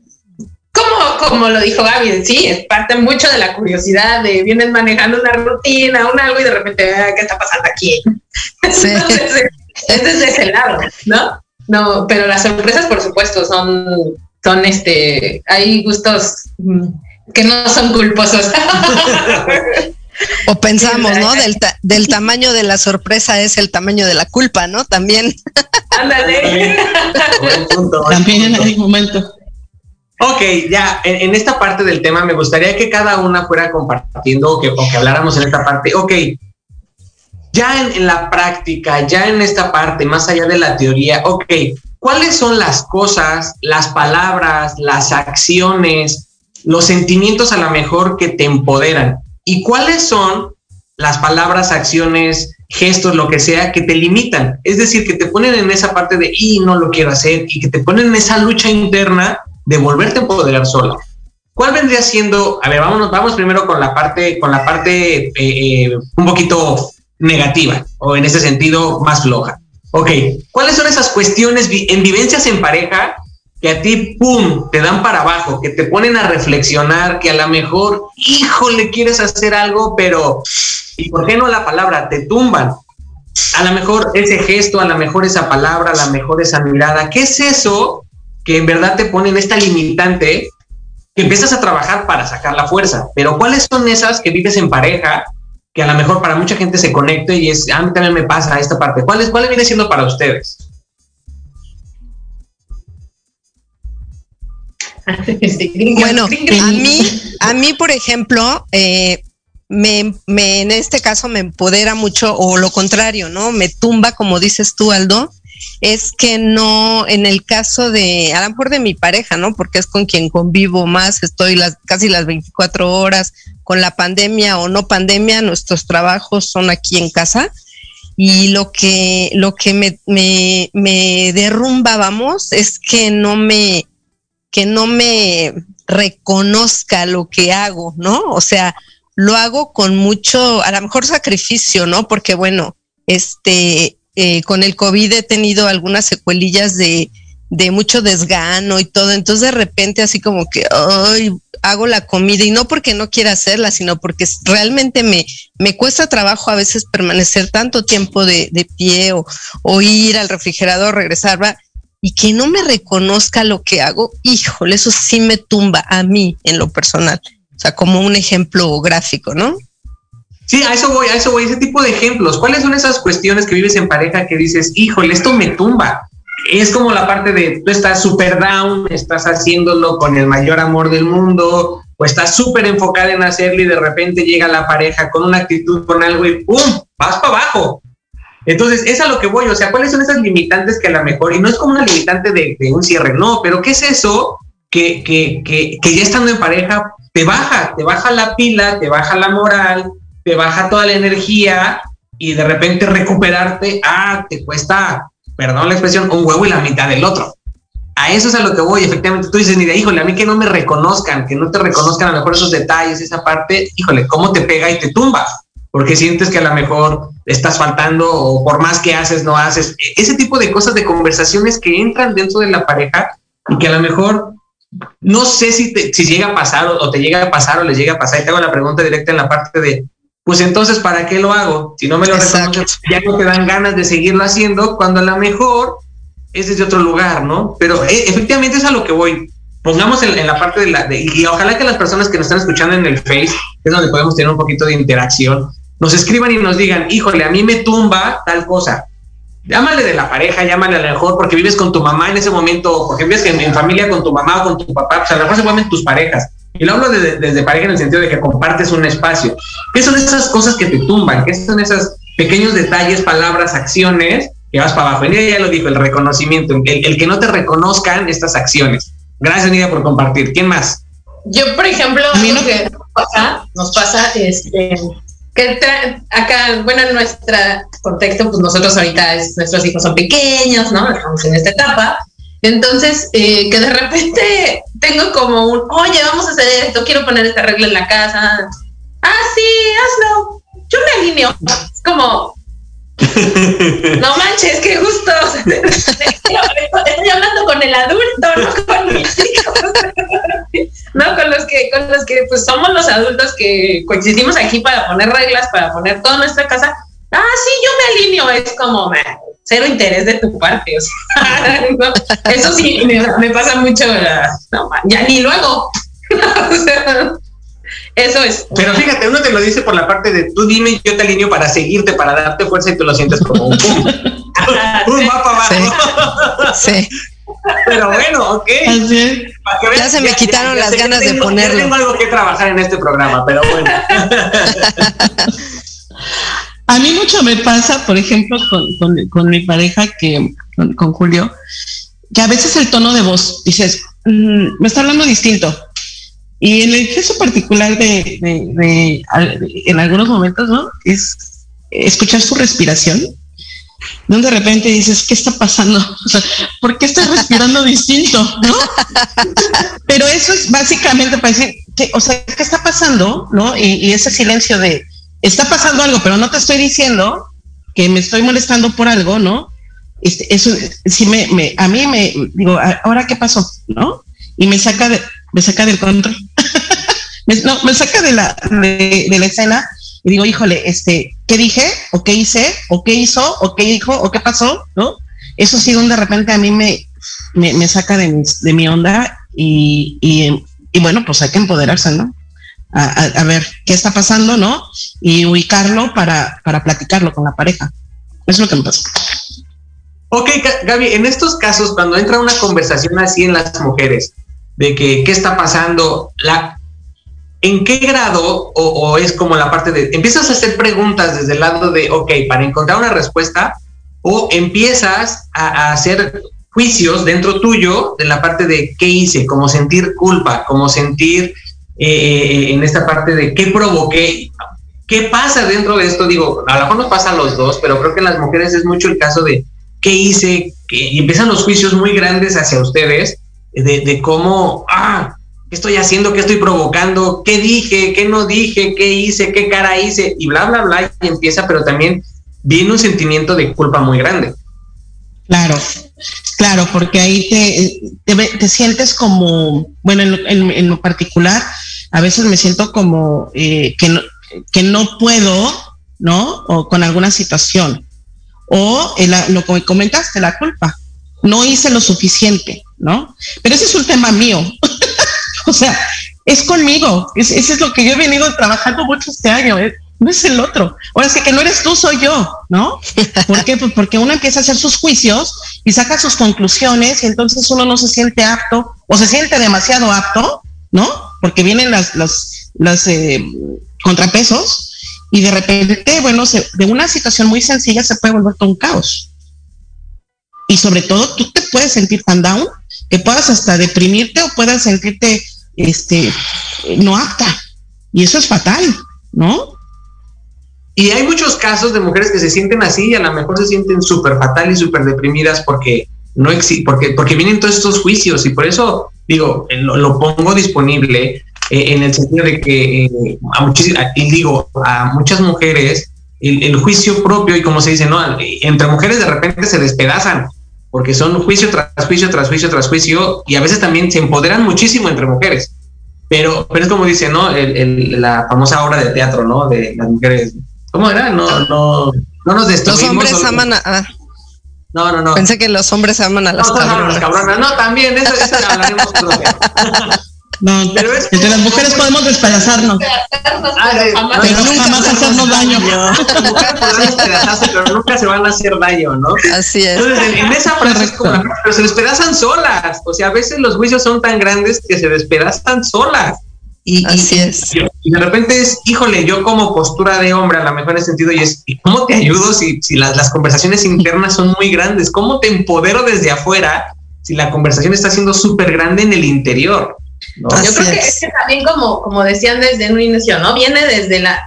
Como, como lo dijo Gaby, sí, es parte mucho de la curiosidad de vienes manejando una rutina, un algo y de repente, ah, ¿qué está pasando aquí? Sí. Entonces, es desde ese lado, ¿no? No, pero las sorpresas, por supuesto, son, son este, hay gustos mm, que no son culposos. O pensamos, ¿no? Del, ta- del tamaño de la sorpresa es el tamaño de la culpa, ¿no? También. Ándale. Buen punto, buen También punto. hay momentos. Ok, ya, en, en esta parte del tema me gustaría que cada una fuera compartiendo o que, o que habláramos en esta parte. Ok, ya en, en la práctica, ya en esta parte, más allá de la teoría, ok, ¿cuáles son las cosas, las palabras, las acciones, los sentimientos a lo mejor que te empoderan? ¿Y cuáles son las palabras, acciones, gestos, lo que sea, que te limitan? Es decir, que te ponen en esa parte de, y no lo quiero hacer, y que te ponen en esa lucha interna de volverte a empoderar sola. ¿Cuál vendría siendo? A ver, vámonos, vamos primero con la parte, con la parte eh, eh, un poquito negativa, o en ese sentido más floja. Ok, ¿cuáles son esas cuestiones en vivencias en pareja que a ti, pum, te dan para abajo, que te ponen a reflexionar, que a lo mejor, híjole, quieres hacer algo, pero, ¿y por qué no la palabra? Te tumban. A lo mejor ese gesto, a lo mejor esa palabra, a lo mejor esa mirada, ¿qué es eso que en verdad te pone en esta limitante que empiezas a trabajar para sacar la fuerza. Pero ¿cuáles son esas que vives en pareja que a lo mejor para mucha gente se conecte y es, a mí también me pasa esta parte? ¿Cuál, es, cuál viene siendo para ustedes? Bueno, a mí, a mí, por ejemplo, eh, me, me, en este caso me empodera mucho, o lo contrario, ¿no? Me tumba, como dices tú, Aldo, es que no, en el caso de, a lo mejor de mi pareja, ¿no? Porque es con quien convivo más, estoy las, casi las 24 horas, con la pandemia o no pandemia, nuestros trabajos son aquí en casa. Y lo que, lo que me, me, me derrumba, vamos, es que no me, que no me reconozca lo que hago, ¿no? O sea, lo hago con mucho, a lo mejor sacrificio, ¿no? Porque bueno, este, eh, con el COVID he tenido algunas secuelillas de, de mucho desgano y todo, entonces de repente así como que, ay, hago la comida y no porque no quiera hacerla, sino porque realmente me, me cuesta trabajo a veces permanecer tanto tiempo de, de pie o, o, ir al refrigerador, regresar, ¿va? y que no me reconozca lo que hago, híjole, eso sí me tumba a mí en lo personal. O sea, como un ejemplo gráfico, ¿no? Sí, a eso voy, a eso voy, ese tipo de ejemplos. ¿Cuáles son esas cuestiones que vives en pareja que dices, híjole, esto me tumba? Es como la parte de tú estás súper down, estás haciéndolo con el mayor amor del mundo, o estás súper enfocada en hacerlo y de repente llega la pareja con una actitud, con algo y ¡pum! vas para abajo. Entonces, es a lo que voy, o sea, ¿cuáles son esas limitantes que a lo mejor, y no es como una limitante de, de un cierre, no, pero ¿qué es eso que, que, que, que, ya estando en pareja te baja, te baja la pila, te baja la moral, te baja toda la energía y de repente recuperarte, ah, te cuesta, perdón la expresión, un huevo y la mitad del otro. A eso es a lo que voy, efectivamente, tú dices, mira, híjole, a mí que no me reconozcan, que no te reconozcan a lo mejor esos detalles, esa parte, híjole, ¿cómo te pega y te tumba? porque sientes que a lo mejor estás faltando o por más que haces, no haces. Ese tipo de cosas, de conversaciones que entran dentro de la pareja y que a lo mejor no sé si, te, si llega a pasar o, o, te llega a pasar o les llega a pasar. Y te hago la pregunta directa en la parte de, pues entonces, ¿para qué lo hago? Si no me lo reconoces, ya no te dan ganas de seguirlo haciendo cuando a lo mejor es desde otro lugar, ¿no? Pero eh, efectivamente es a lo que voy. Pongamos en, en la parte de la, de, y ojalá que las personas que nos están escuchando en el Face, es donde podemos tener un poquito de interacción, nos escriban y nos digan, híjole, a mí me tumba tal cosa. Llámale de la pareja, llámale a lo mejor porque vives con tu mamá en ese momento, porque vives en, en familia con tu mamá o con tu papá, pues a lo mejor se mueven tus parejas. Y lo hablo desde, desde pareja en el sentido de que compartes un espacio. ¿Qué son esas cosas que te tumban? ¿Qué son esos pequeños detalles, palabras, acciones que vas para abajo? Nidia ya lo dijo, el reconocimiento, el, el que no te reconozcan estas acciones. Gracias, Nidia, por compartir. ¿Quién más? Yo, por ejemplo, a mí lo que nos pasa, nos pasa este, que acá, bueno, en nuestro contexto, pues nosotros ahorita es, nuestros hijos son pequeños, ¿no? Estamos en esta etapa. Entonces, eh, que de repente tengo como un, oye, vamos a hacer esto, quiero poner esta regla en la casa. Ah, sí, hazlo. Yo me alineo. Es como, no manches, qué gusto. Estoy hablando con el adulto, no con mis hijos. no, con los que, con los que pues somos los adultos que coexistimos aquí para poner reglas, para poner toda nuestra casa. Ah, sí, yo me alineo. Es como, man, cero interés de tu parte. O sea, no, eso sí, me, me, pasa mucho. No, man, ya ni luego. o sea, eso es. Pero fíjate, uno te lo dice por la parte de tú dime, yo te alineo para seguirte, para darte fuerza y tú lo sientes como un pum. un mapa abajo. Sí. sí. Pero bueno, ok. Ya se me ya, quitaron ya, las ganas tengo, de ponerlo. tengo algo que trabajar en este programa, pero bueno. A mí mucho me pasa, por ejemplo, con, con, mi pareja, que con, Julio, que a veces el tono de voz, dices, mmm, me está hablando distinto. Y en el caso particular de, en algunos momentos, ¿no? Es escuchar su respiración, donde de repente dices, ¿qué está pasando? O sea, ¿por qué estás respirando distinto? ¿No? Pero eso es básicamente para decir, que, o sea, ¿qué está pasando? ¿No? Y ese silencio de, está pasando algo, pero no te estoy diciendo que me estoy molestando por algo, ¿no? Este, eso sí me, a mí me digo, ¿ahora qué pasó? ¿No? Y me saca de, me saca del control. no, me saca de la, de, la escena y digo, híjole, este, ¿qué dije? ¿O qué hice? ¿O qué hizo? ¿O qué dijo? ¿O qué pasó? ¿No? Eso sí, donde de repente a mí me, me, me saca de mi, de mi onda y, y, y bueno, pues hay que empoderarse, ¿no? A, ver qué está pasando, ¿no? Y ubicarlo para, para platicarlo con la pareja. Es lo que me pasa. Ok, Gaby, en estos casos, cuando entra una conversación así en las mujeres, de que qué está pasando, la, ¿en qué grado o, es como la parte de, empiezas a hacer preguntas desde el lado de, ok, para encontrar una respuesta, o empiezas a, hacer juicios dentro tuyo de la parte de qué hice, como sentir culpa, como sentir eh, en esta parte de qué provoqué, qué pasa dentro de esto, digo, a lo mejor nos pasa a los dos, pero creo que en las mujeres es mucho el caso de qué hice, y empiezan los juicios muy grandes hacia ustedes de, cómo, ah, ¿qué estoy haciendo? ¿Qué estoy provocando? ¿Qué dije? ¿Qué no dije? ¿Qué hice? ¿Qué cara hice? Y bla, bla, bla, y empieza, pero también viene un sentimiento de culpa muy grande. Claro, claro, porque ahí te, te, sientes como, bueno, en lo, particular, a veces me siento como eh, que, no, que no puedo, ¿no? O con alguna situación o lo que comentaste, la culpa. No hice lo suficiente, ¿no? Pero ese es un tema mío. o sea, es conmigo. ese es lo que yo he venido trabajando mucho este año. ¿eh? No es el otro. Ahora sí que no eres tú, soy yo, ¿no? ¿Por qué? Pues porque uno empieza a hacer sus juicios y saca sus conclusiones y entonces uno no se siente apto o se siente demasiado apto, ¿no? Porque vienen las, eh, contrapesos y de repente, bueno, de una situación muy sencilla se puede volver todo un caos. Y sobre todo, tú te puedes sentir tan down que puedas hasta deprimirte o puedas sentirte este, no apta. Y eso es fatal, ¿no? Y hay muchos casos de mujeres que se sienten así y a lo mejor se sienten súper fatal y súper deprimidas porque no porque, porque vienen todos estos juicios y por eso digo, lo pongo disponible eh, en el sentido de que eh, a digo, a muchas mujeres el, juicio propio y como se dice, ¿no? Entre mujeres de repente se despedazan porque son juicio tras juicio, tras juicio, tras juicio y a veces también se empoderan muchísimo entre mujeres. Pero, pero es como dice, ¿no? la famosa obra de teatro, ¿no? De las mujeres. ¿Cómo era? No, no, no nos destruimos. Los hombres aman a... No, no, no. Pensé que los hombres aman a las cabronas. No, también, eso, eso hablaremos no, pero es entre las mujeres podemos despedazarnos. Ah, pero nunca jamás hacernos daño. Las mujeres podrán pero nunca se van a hacer daño, ¿no? Así es. Entonces, en, esa frase es como, pero se despedazan solas. O sea, a veces los juicios son tan grandes que se despedazan solas. Y, Así es. Y, de repente es, híjole, yo como postura de hombre, a lo mejor en ese sentido, y es, ¿cómo te ayudo si, si las, las conversaciones internas son muy grandes? ¿Cómo te empodero desde afuera si la conversación está siendo súper grande en el interior? Yo creo que es que también como, como decían desde un inicio, ¿no? Viene desde la,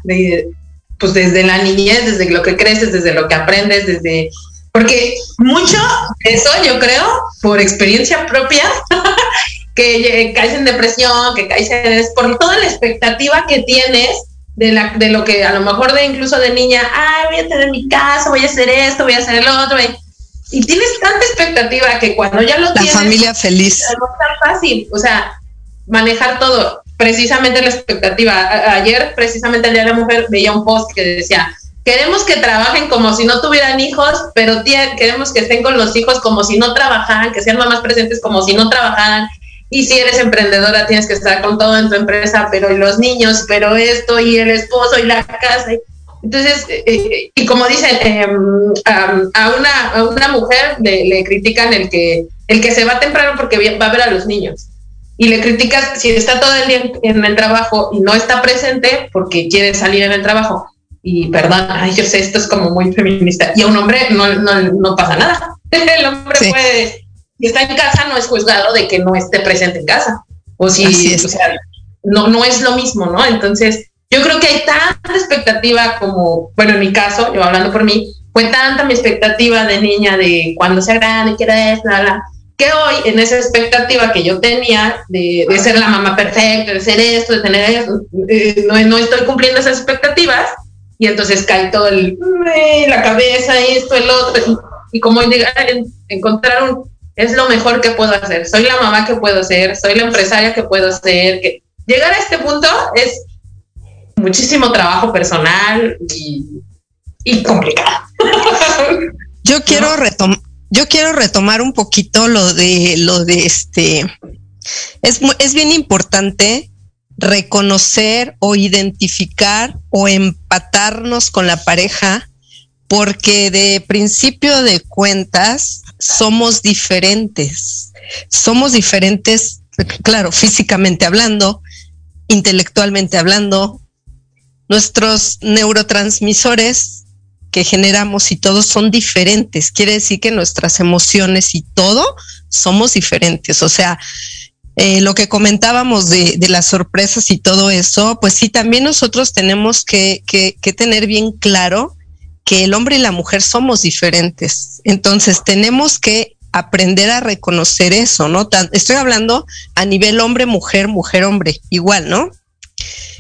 pues desde la niñez, desde lo que creces, desde lo que aprendes, desde porque mucho de eso yo creo, por experiencia propia, que caes en depresión, que caes en es por toda la expectativa que tienes de, la, de lo que a lo mejor de incluso de niña, ay, voy a tener mi casa, voy a hacer esto, voy a hacer el otro. Y, tienes tanta expectativa que cuando ya lo tienes. La familia feliz. No es tan fácil. O sea, manejar todo. Precisamente la expectativa. ayer, precisamente el Día de la Mujer, veía un post que decía, queremos que trabajen como si no tuvieran hijos, pero queremos que estén con los hijos como si no trabajaran, que sean mamás presentes como si no trabajaran. Y si eres emprendedora, tienes que estar con todo en tu empresa, pero y los niños, pero esto, y el esposo, y la casa. Entonces, eh, eh, y como dicen, em, a, una, a una mujer le, le, critican el que, el que se va temprano porque va a ver a los niños y le criticas si está todo el día en el trabajo y no está presente porque quiere salir en el trabajo. Y perdón, ay, yo sé, esto es como muy feminista. Y a un hombre no, no, no pasa nada. el hombre puede, si está en casa, no es juzgado de que no esté presente en casa. O si, o sea, no, no es lo mismo, ¿no? Entonces, yo creo que hay tanta expectativa como, bueno, en mi caso, yo hablando por mí, fue tanta mi expectativa de niña de cuando sea grande, quiera esto, la, la que hoy en esa expectativa que yo tenía de, ser la mamá perfecta, de ser esto, de tener eso, eh, no, estoy cumpliendo esas expectativas y entonces cae todo el, la cabeza, esto, el otro, y, como llegar a encontrar un, es lo mejor que puedo hacer, soy la mamá que puedo ser, soy la empresaria que puedo ser, que llegar a este punto es muchísimo trabajo personal y, y complicado. Yo quiero retomar yo quiero retomar un poquito lo de lo de este Es, es bien importante reconocer o identificar o empatarnos con la pareja porque de principio de cuentas somos diferentes. Somos diferentes, claro, físicamente hablando, intelectualmente hablando. Nuestros neurotransmisores que generamos y todos son diferentes. Quiere decir que nuestras emociones y todo somos diferentes. O sea, eh, lo que comentábamos de, las sorpresas y todo eso, pues sí, también nosotros tenemos que, que tener bien claro que el hombre y la mujer somos diferentes. Entonces tenemos que aprender a reconocer eso, ¿no? Estoy hablando a nivel hombre, mujer, mujer, hombre, igual, ¿no?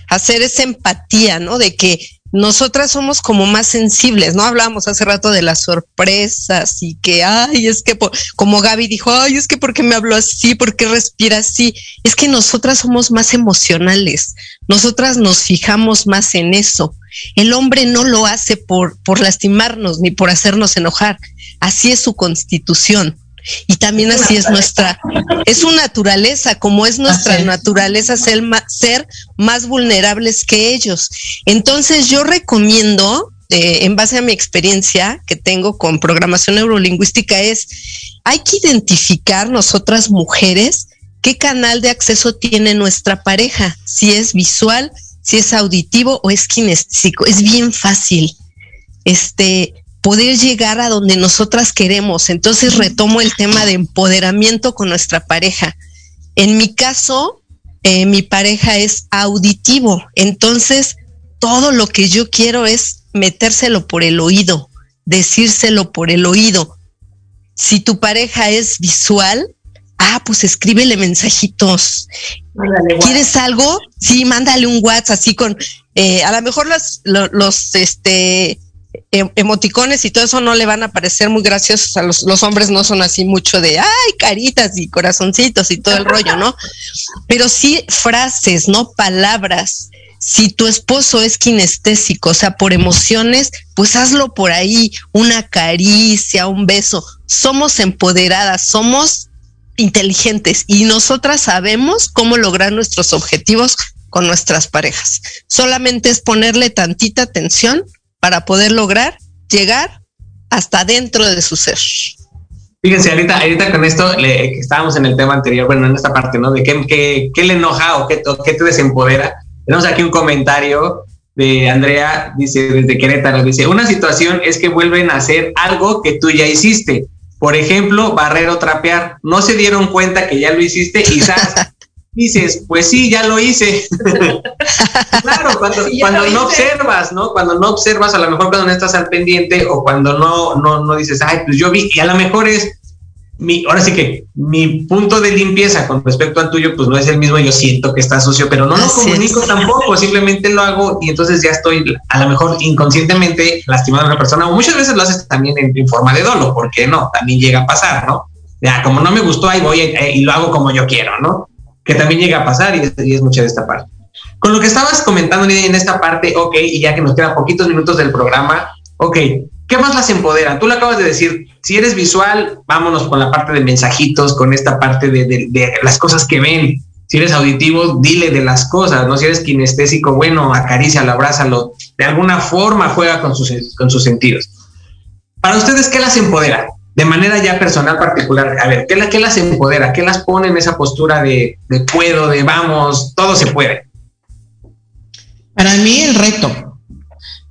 Hacer esa empatía, ¿no? De que nosotras somos como más sensibles, ¿no? Hablábamos hace rato de las sorpresas y que, ay, es que, como Gaby dijo, ay, es que porque me habló así, porque respira así, es que nosotras somos más emocionales, nosotras nos fijamos más en eso. El hombre no lo hace por, por lastimarnos ni por hacernos enojar. Así es su constitución. Y también así es nuestra, es su naturaleza, como es nuestra naturaleza ser, ser más vulnerables que ellos. Entonces yo recomiendo, eh, en base a mi experiencia que tengo con programación neurolingüística, es, hay que identificar nosotras mujeres qué canal de acceso tiene nuestra pareja, si es visual, si es auditivo o es kinestésico. Es bien fácil este, poder llegar a donde nosotras queremos. Entonces retomo el tema de empoderamiento con nuestra pareja. En mi caso, eh, mi pareja es auditivo. Entonces, todo lo que yo quiero es metérselo por el oído, decírselo por el oído. Si tu pareja es visual, ah, pues escríbele mensajitos. ¿Quieres algo? Sí, mándale un WhatsApp así con, eh, a lo mejor los, los, este, em, emoticones y todo eso no le van a parecer muy graciosos a los, los hombres no son así mucho de ay caritas y corazoncitos y todo el rollo, ¿no? Pero sí frases, no palabras. Si tu esposo es kinestésico, o sea, por emociones, pues hazlo por ahí, una caricia, un beso. Somos empoderadas, somos inteligentes y nosotras sabemos cómo lograr nuestros objetivos con nuestras parejas. Solamente es ponerle tantita atención para poder lograr llegar hasta dentro de su ser. Fíjense, ahorita, ahorita con esto le, estábamos en el tema anterior, bueno, en esta parte, ¿no? De qué, qué, le enoja o qué, qué te desempodera. Tenemos aquí un comentario de Andrea, dice desde Querétaro, dice, una situación es que vuelven a hacer algo que tú ya hiciste por ejemplo, barrer o trapear. No se dieron cuenta que ya lo hiciste y dices, pues sí, ya lo hice. claro, cuando, no observas, ¿no? Cuando no observas, a lo mejor cuando no estás al pendiente o cuando no, no, no dices, ay, pues yo vi, y a lo mejor es mi, ahora sí que mi punto de limpieza con respecto al tuyo, pues no es el mismo, yo siento que está sucio, pero no lo comunico tampoco, simplemente lo hago y entonces ya estoy a lo mejor inconscientemente lastimando a una persona, o muchas veces lo haces también en, forma de dolo, porque no, también llega a pasar, ¿no? Ya, como no me gustó, ahí voy eh, y, lo hago como yo quiero, ¿no? Que también llega a pasar y, y es mucha de esta parte. Con lo que estabas comentando en esta parte, ok, y ya que nos quedan poquitos minutos del programa, ok, ¿Qué más las empodera? Tú lo acabas de decir, si eres visual, vámonos con la parte de mensajitos, con esta parte de, las cosas que ven. Si eres auditivo, dile de las cosas, ¿no? Si eres kinestésico, bueno, acarícialo, abrázalo. De alguna forma juega con sus, con sus sentidos. Para ustedes, ¿qué las empodera? De manera ya personal particular, a ver, ¿qué, qué las empodera? ¿Qué las pone en esa postura de, puedo, de vamos, todo se puede? Para mí el reto,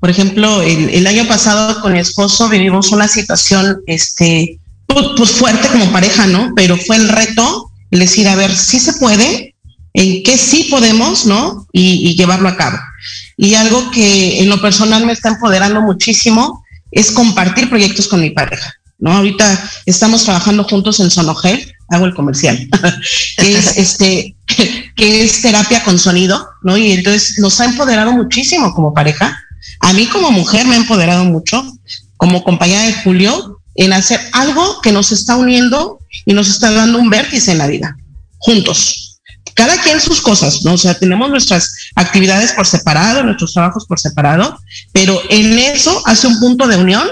por ejemplo, el, año pasado con mi esposo vivimos una situación, este, pues, pues, fuerte como pareja, ¿no? Pero fue el reto el decir, a ver, si se puede, en qué sí podemos, ¿no? Y, llevarlo a cabo. Y algo que en lo personal me está empoderando muchísimo es compartir proyectos con mi pareja, ¿no? Ahorita estamos trabajando juntos en Sonogel, hago el comercial, que es este, que es terapia con sonido, ¿no? Y entonces nos ha empoderado muchísimo como pareja a mí como mujer me ha empoderado mucho, como compañera de Julio, en hacer algo que nos está uniendo y nos está dando un vértice en la vida, juntos. Cada quien sus cosas, ¿no? O sea, tenemos nuestras actividades por separado, nuestros trabajos por separado, pero en eso hace un punto de unión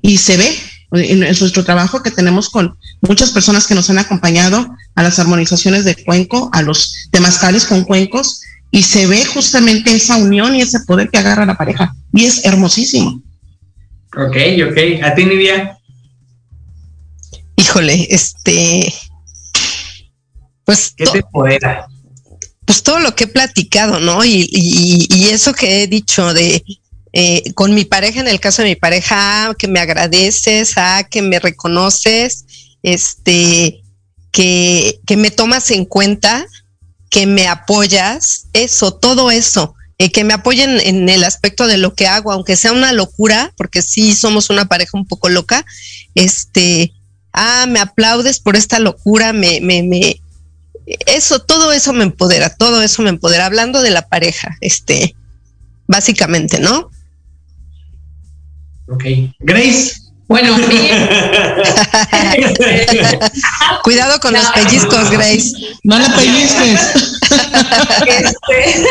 y se ve en, nuestro trabajo que tenemos con muchas personas que nos han acompañado a las armonizaciones de cuenco, a los temazcales con cuencos, y se ve justamente esa unión y ese poder que agarra la pareja. Y es hermosísimo. Ok, ok. ¿A ti, Nidia? Híjole, este. Pues. ¿Qué te empodera? Pues todo lo que he platicado, ¿no? Y, y eso que he dicho de eh, con mi pareja, en el caso de mi pareja, ah, que me agradeces, ah, que me reconoces, este, que, que me tomas en cuenta, que me apoyas, eso, todo eso, eh, que me apoyen en el aspecto de lo que hago, aunque sea una locura, porque sí somos una pareja un poco loca, este, ah, me aplaudes por esta locura, me, me, me, eso, todo eso me empodera, todo eso me empodera, hablando de la pareja, este, básicamente, ¿no? Ok. Grace. Bueno, cuidado con los pellizcos, Grace. No la pellizques. Este,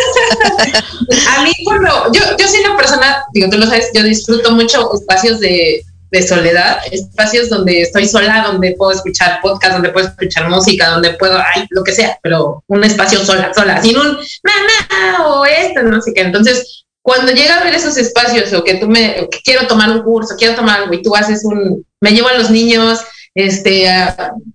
a mí, bueno, yo, yo soy una persona, digo, tú lo sabes, yo disfruto mucho espacios de, de soledad, espacios donde estoy sola, donde puedo escuchar podcast, donde puedo escuchar música, donde puedo, ay, lo que sea, pero un espacio sola, sola, sin un mamá o esto, no sé qué. Entonces, cuando llega a ver esos espacios o que tú me quiero tomar un curso, quiero tomar algo y tú haces un, me llevo a los niños, este,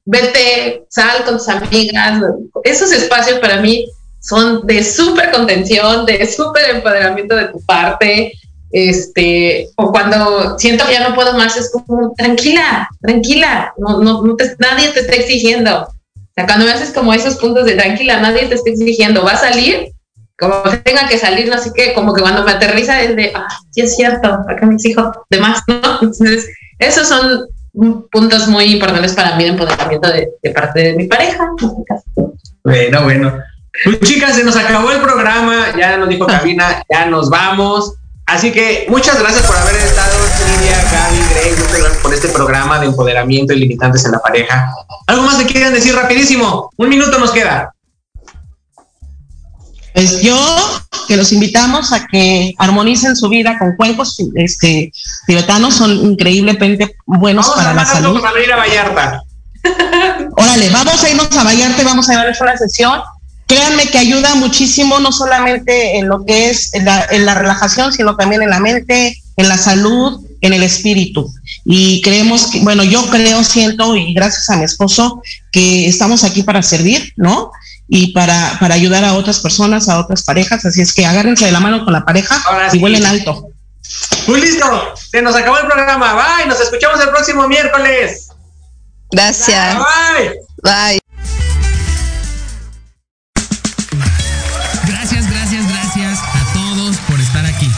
vete, sal con tus amigas, esos espacios para mí son de súper contención, de súper empoderamiento de tu parte, este, o cuando siento que ya no puedo más, es como, tranquila, tranquila, no, no, nadie te está exigiendo. O sea, cuando me haces como esos puntos de tranquila, nadie te está exigiendo, va a salir como tenga que salir, no sé qué, como que cuando me aterriza es de, ah, sí es cierto, acá mis hijos, demás, ¿no? Entonces, esos son puntos muy importantes para mí de empoderamiento de, parte de mi pareja. Bueno, bueno. Pues chicas, se nos acabó el programa, ya nos dijo Cabina, ya nos vamos. Así que muchas gracias por haber estado, Lidia, Gaby, Grey, muchas gracias por este programa de empoderamiento y limitantes en la pareja. ¿Algo más que quieran decir rapidísimo? Un minuto nos queda. Pues yo que los invitamos a que armonicen su vida con cuencos este, tibetanos, son increíblemente buenos para la salud. Vamos a ir a Vallarta. Órale, vamos a irnos a Vallarta y vamos a llevarles una sesión. Créanme que ayuda muchísimo, no solamente en lo que es en la, en la relajación, sino también en la mente, en la salud, en el espíritu. Y creemos que, bueno, yo creo, siento, y gracias a mi esposo, que estamos aquí para servir, ¿no? Y para, para ayudar a otras personas, a otras parejas. Así es que agárrense de la mano con la pareja y vuelen alto. Muy listo, se nos acabó el programa. Bye, nos escuchamos el próximo miércoles. Gracias. Bye. Bye. Gracias, gracias, gracias a todos por estar aquí.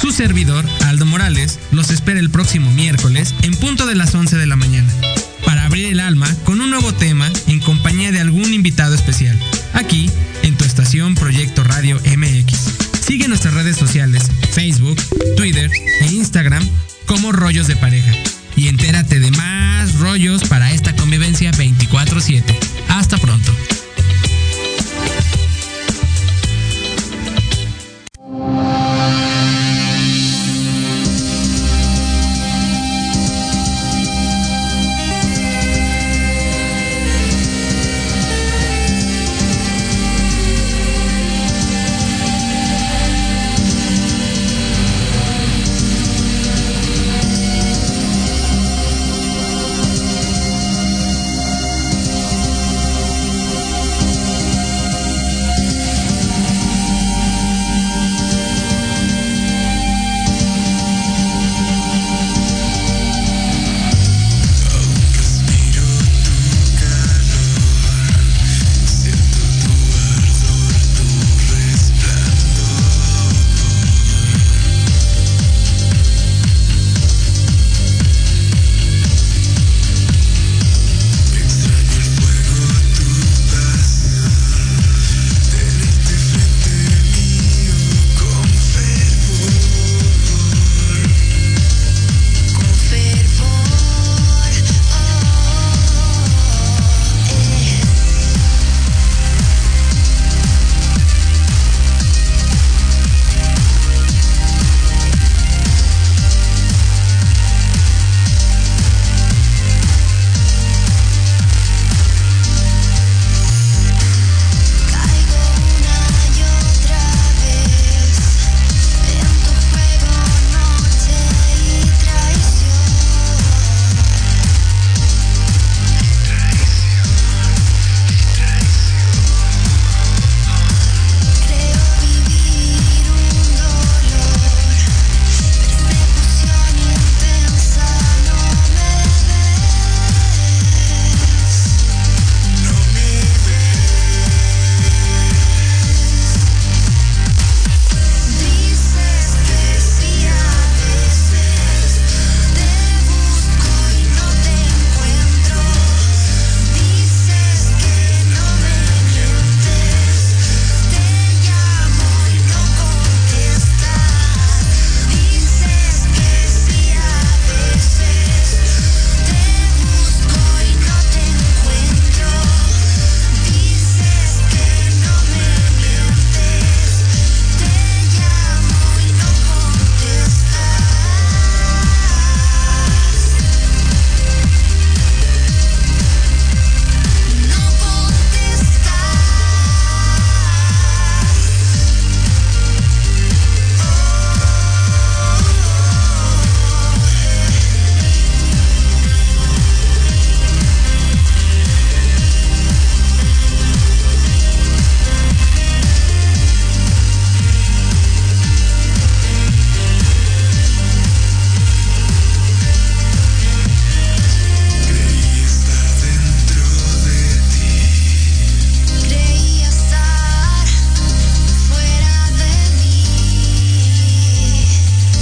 Su servidor, Aldo Morales, los espera el próximo miércoles en punto de las 11 de la mañana para abrir el alma con un nuevo tema en compañía de algún invitado especial, aquí en tu estación Proyecto Radio MX. Sigue nuestras redes sociales, Facebook, Twitter e Instagram como Rollos de Pareja y entérate de más rollos para esta convivencia 24/7. Hasta pronto.